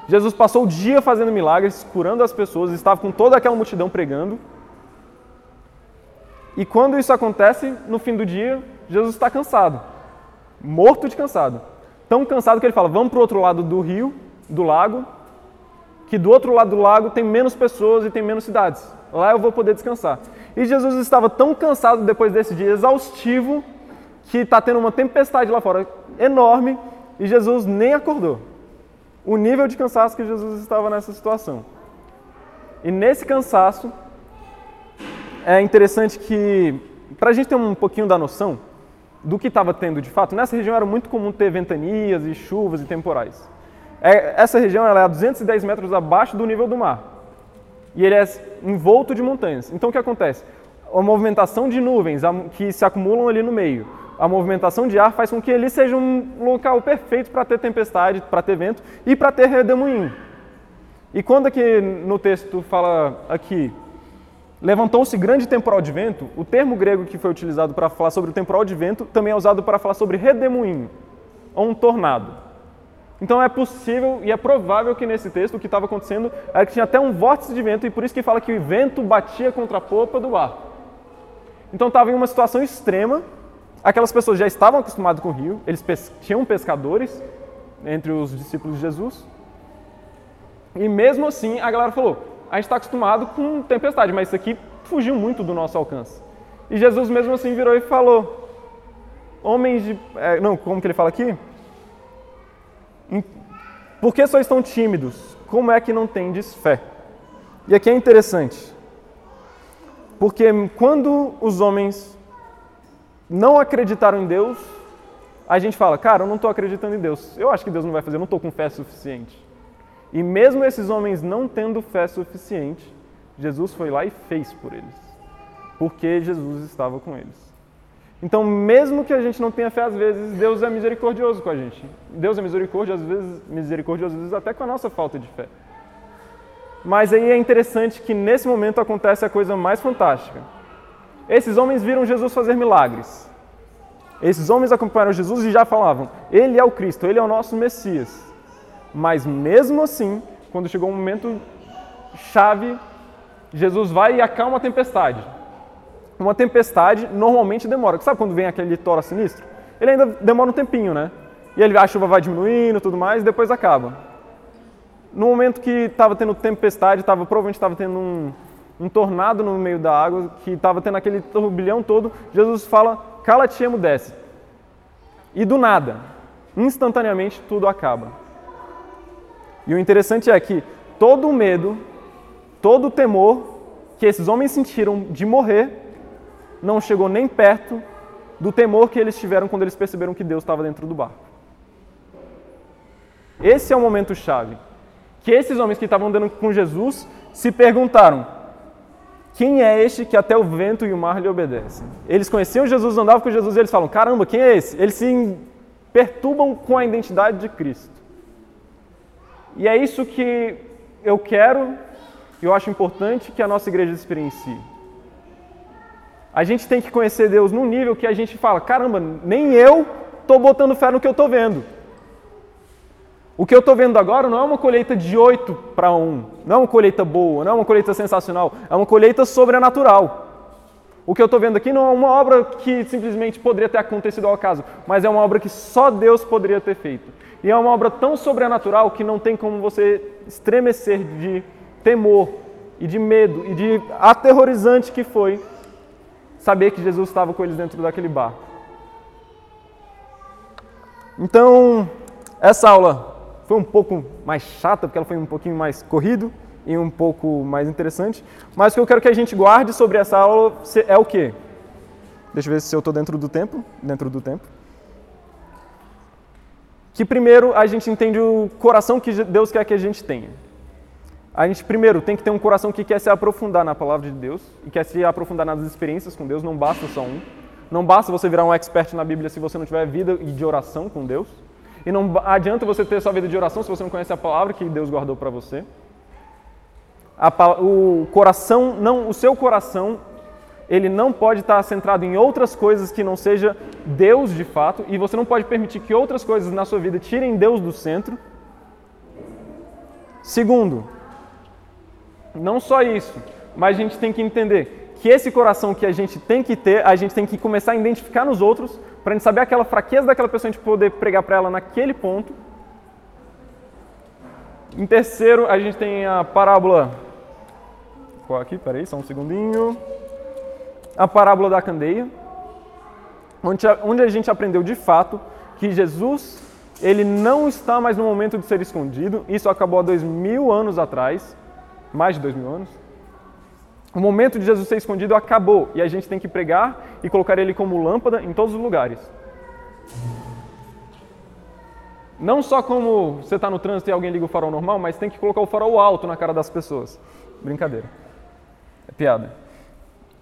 Jesus passou o dia fazendo milagres, curando as pessoas, estava com toda aquela multidão pregando. E quando isso acontece, no fim do dia, Jesus está cansado, morto de cansado. Tão cansado que ele fala: Vamos para o outro lado do rio, do lago, que do outro lado do lago tem menos pessoas e tem menos cidades. Lá eu vou poder descansar. E Jesus estava tão cansado depois desse dia exaustivo que está tendo uma tempestade lá fora enorme e Jesus nem acordou. O nível de cansaço que Jesus estava nessa situação. E nesse cansaço, é interessante que, para a gente ter um pouquinho da noção do que estava tendo de fato, nessa região era muito comum ter ventanias e chuvas e temporais. É, essa região ela é a 210 metros abaixo do nível do mar. E ele é envolto de montanhas. Então o que acontece? A movimentação de nuvens que se acumulam ali no meio, a movimentação de ar faz com que ele seja um local perfeito para ter tempestade, para ter vento e para ter redemoinho. E quando aqui no texto fala aqui, levantou-se grande temporal de vento, o termo grego que foi utilizado para falar sobre o temporal de vento também é usado para falar sobre redemoinho, ou um tornado. Então é possível e é provável que nesse texto o que estava acontecendo era que tinha até um vórtice de vento e por isso que fala que o vento batia contra a popa do barco. Então estava em uma situação extrema Aquelas pessoas já estavam acostumadas com o rio, eles pes tinham pescadores entre os discípulos de Jesus. E mesmo assim, a galera falou: a gente está acostumado com tempestade, mas isso aqui fugiu muito do nosso alcance. E Jesus, mesmo assim, virou e falou: Homens de. É, não, como que ele fala aqui? Por que sois tão tímidos? Como é que não tendes fé? E aqui é interessante, porque quando os homens não acreditaram em Deus, a gente fala, cara, eu não estou acreditando em Deus. Eu acho que Deus não vai fazer, eu não estou com fé suficiente. E mesmo esses homens não tendo fé suficiente, Jesus foi lá e fez por eles. Porque Jesus estava com eles. Então, mesmo que a gente não tenha fé, às vezes, Deus é misericordioso com a gente. Deus é misericordioso, às vezes, misericordioso, às vezes até com a nossa falta de fé. Mas aí é interessante que nesse momento acontece a coisa mais fantástica esses homens viram Jesus fazer milagres. Esses homens acompanharam Jesus e já falavam: Ele é o Cristo, Ele é o nosso Messias. Mas mesmo assim, quando chegou um momento chave, Jesus vai e acalma a tempestade. Uma tempestade normalmente demora. Sabe quando vem aquele litoral sinistro? Ele ainda demora um tempinho, né? E ele, a chuva vai diminuindo tudo mais e depois acaba. No momento que estava tendo tempestade, tava, provavelmente estava tendo um, um tornado no meio da água, que estava tendo aquele turbilhão todo, Jesus fala: cala-te e emudece. E do nada, instantaneamente, tudo acaba. E o interessante é que todo o medo, todo o temor que esses homens sentiram de morrer, não chegou nem perto do temor que eles tiveram quando eles perceberam que Deus estava dentro do barco. Esse é o momento chave. Que esses homens que estavam andando com Jesus se perguntaram: quem é este que até o vento e o mar lhe obedecem? Eles conheciam Jesus, andavam com Jesus e eles falam: caramba, quem é esse? Eles se perturbam com a identidade de Cristo. E é isso que eu quero e eu acho importante que a nossa igreja experiencie. A gente tem que conhecer Deus num nível que a gente fala: caramba, nem eu estou botando fé no que eu estou vendo. O que eu estou vendo agora não é uma colheita de 8 para 1, não é uma colheita boa, não é uma colheita sensacional, é uma colheita sobrenatural. O que eu estou vendo aqui não é uma obra que simplesmente poderia ter acontecido ao acaso, mas é uma obra que só Deus poderia ter feito. E é uma obra tão sobrenatural que não tem como você estremecer de temor e de medo e de aterrorizante que foi saber que Jesus estava com eles dentro daquele barco. Então, essa aula foi um pouco mais chata, porque ela foi um pouquinho mais corrido e um pouco mais interessante. Mas o que eu quero que a gente guarde sobre essa aula é o quê? Deixa eu ver se eu estou dentro do tempo. Dentro do tempo. Que primeiro a gente entende o coração que Deus quer que a gente tenha. A gente primeiro tem que ter um coração que quer se aprofundar na palavra de Deus e quer se aprofundar nas experiências com Deus. Não basta só um. Não basta você virar um expert na Bíblia se você não tiver vida de oração com Deus. E não adianta você ter sua vida de oração se você não conhece a palavra que Deus guardou para você. A, o coração, não, o seu coração, ele não pode estar centrado em outras coisas que não seja Deus de fato, e você não pode permitir que outras coisas na sua vida tirem Deus do centro. Segundo, não só isso, mas a gente tem que entender que esse coração que a gente tem que ter, a gente tem que começar a identificar nos outros para a gente saber aquela fraqueza daquela pessoa, a gente poder pregar para ela naquele ponto. Em terceiro, a gente tem a parábola. Qual aqui? Peraí, só um segundinho. A parábola da candeia, onde a, onde a gente aprendeu de fato que Jesus ele não está mais no momento de ser escondido. Isso acabou há dois mil anos atrás, mais de dois mil anos. O momento de Jesus ser escondido acabou e a gente tem que pregar e colocar ele como lâmpada em todos os lugares. Não só como você está no trânsito e alguém liga o farol normal, mas tem que colocar o farol alto na cara das pessoas. Brincadeira. É piada.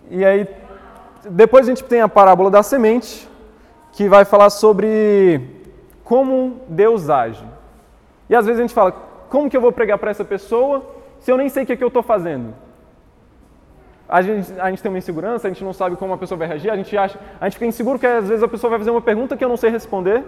E aí, depois a gente tem a parábola da semente, que vai falar sobre como Deus age. E às vezes a gente fala, como que eu vou pregar para essa pessoa se eu nem sei o que, é que eu estou fazendo? A gente, a gente tem uma insegurança, a gente não sabe como a pessoa vai reagir, a gente acha, a gente fica inseguro que às vezes a pessoa vai fazer uma pergunta que eu não sei responder.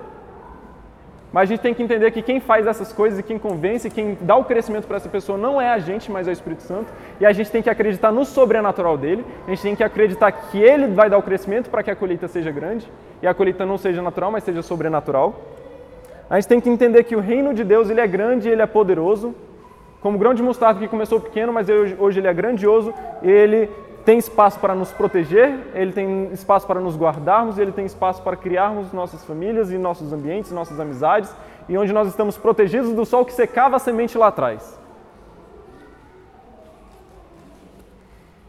Mas a gente tem que entender que quem faz essas coisas e quem convence, quem dá o crescimento para essa pessoa não é a gente, mas é o Espírito Santo. E a gente tem que acreditar no sobrenatural dele. A gente tem que acreditar que ele vai dar o crescimento para que a colheita seja grande e a colheita não seja natural, mas seja sobrenatural. A gente tem que entender que o reino de Deus ele é grande, ele é poderoso como grão de mostarda que começou pequeno, mas hoje ele é grandioso, ele tem espaço para nos proteger, ele tem espaço para nos guardarmos, ele tem espaço para criarmos nossas famílias e nossos ambientes, nossas amizades, e onde nós estamos protegidos do sol que secava a semente lá atrás.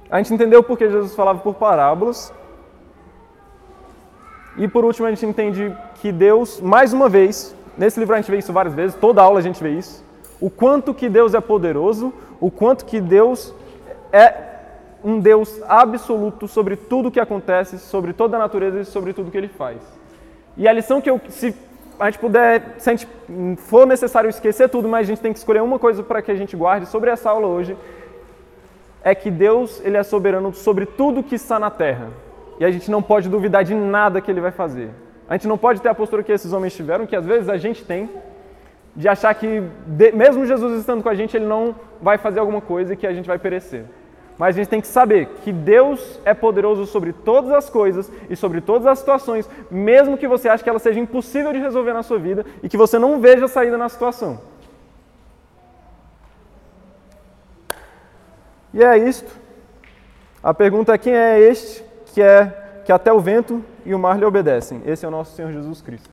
A gente entendeu porque Jesus falava por parábolas. E por último, a gente entende que Deus, mais uma vez, nesse livro a gente vê isso várias vezes, toda aula a gente vê isso, o quanto que Deus é poderoso, o quanto que Deus é um Deus absoluto sobre tudo que acontece, sobre toda a natureza e sobre tudo que ele faz. E a lição que eu, se a gente puder, se a gente for necessário esquecer tudo, mas a gente tem que escolher uma coisa para que a gente guarde sobre essa aula hoje, é que Deus ele é soberano sobre tudo que está na terra. E a gente não pode duvidar de nada que ele vai fazer. A gente não pode ter a postura que esses homens tiveram, que às vezes a gente tem, de achar que, mesmo Jesus estando com a gente, ele não vai fazer alguma coisa e que a gente vai perecer. Mas a gente tem que saber que Deus é poderoso sobre todas as coisas e sobre todas as situações, mesmo que você ache que ela seja impossível de resolver na sua vida e que você não veja saída na situação. E é isto. A pergunta é quem é este que é que até o vento e o mar lhe obedecem? Esse é o nosso Senhor Jesus Cristo.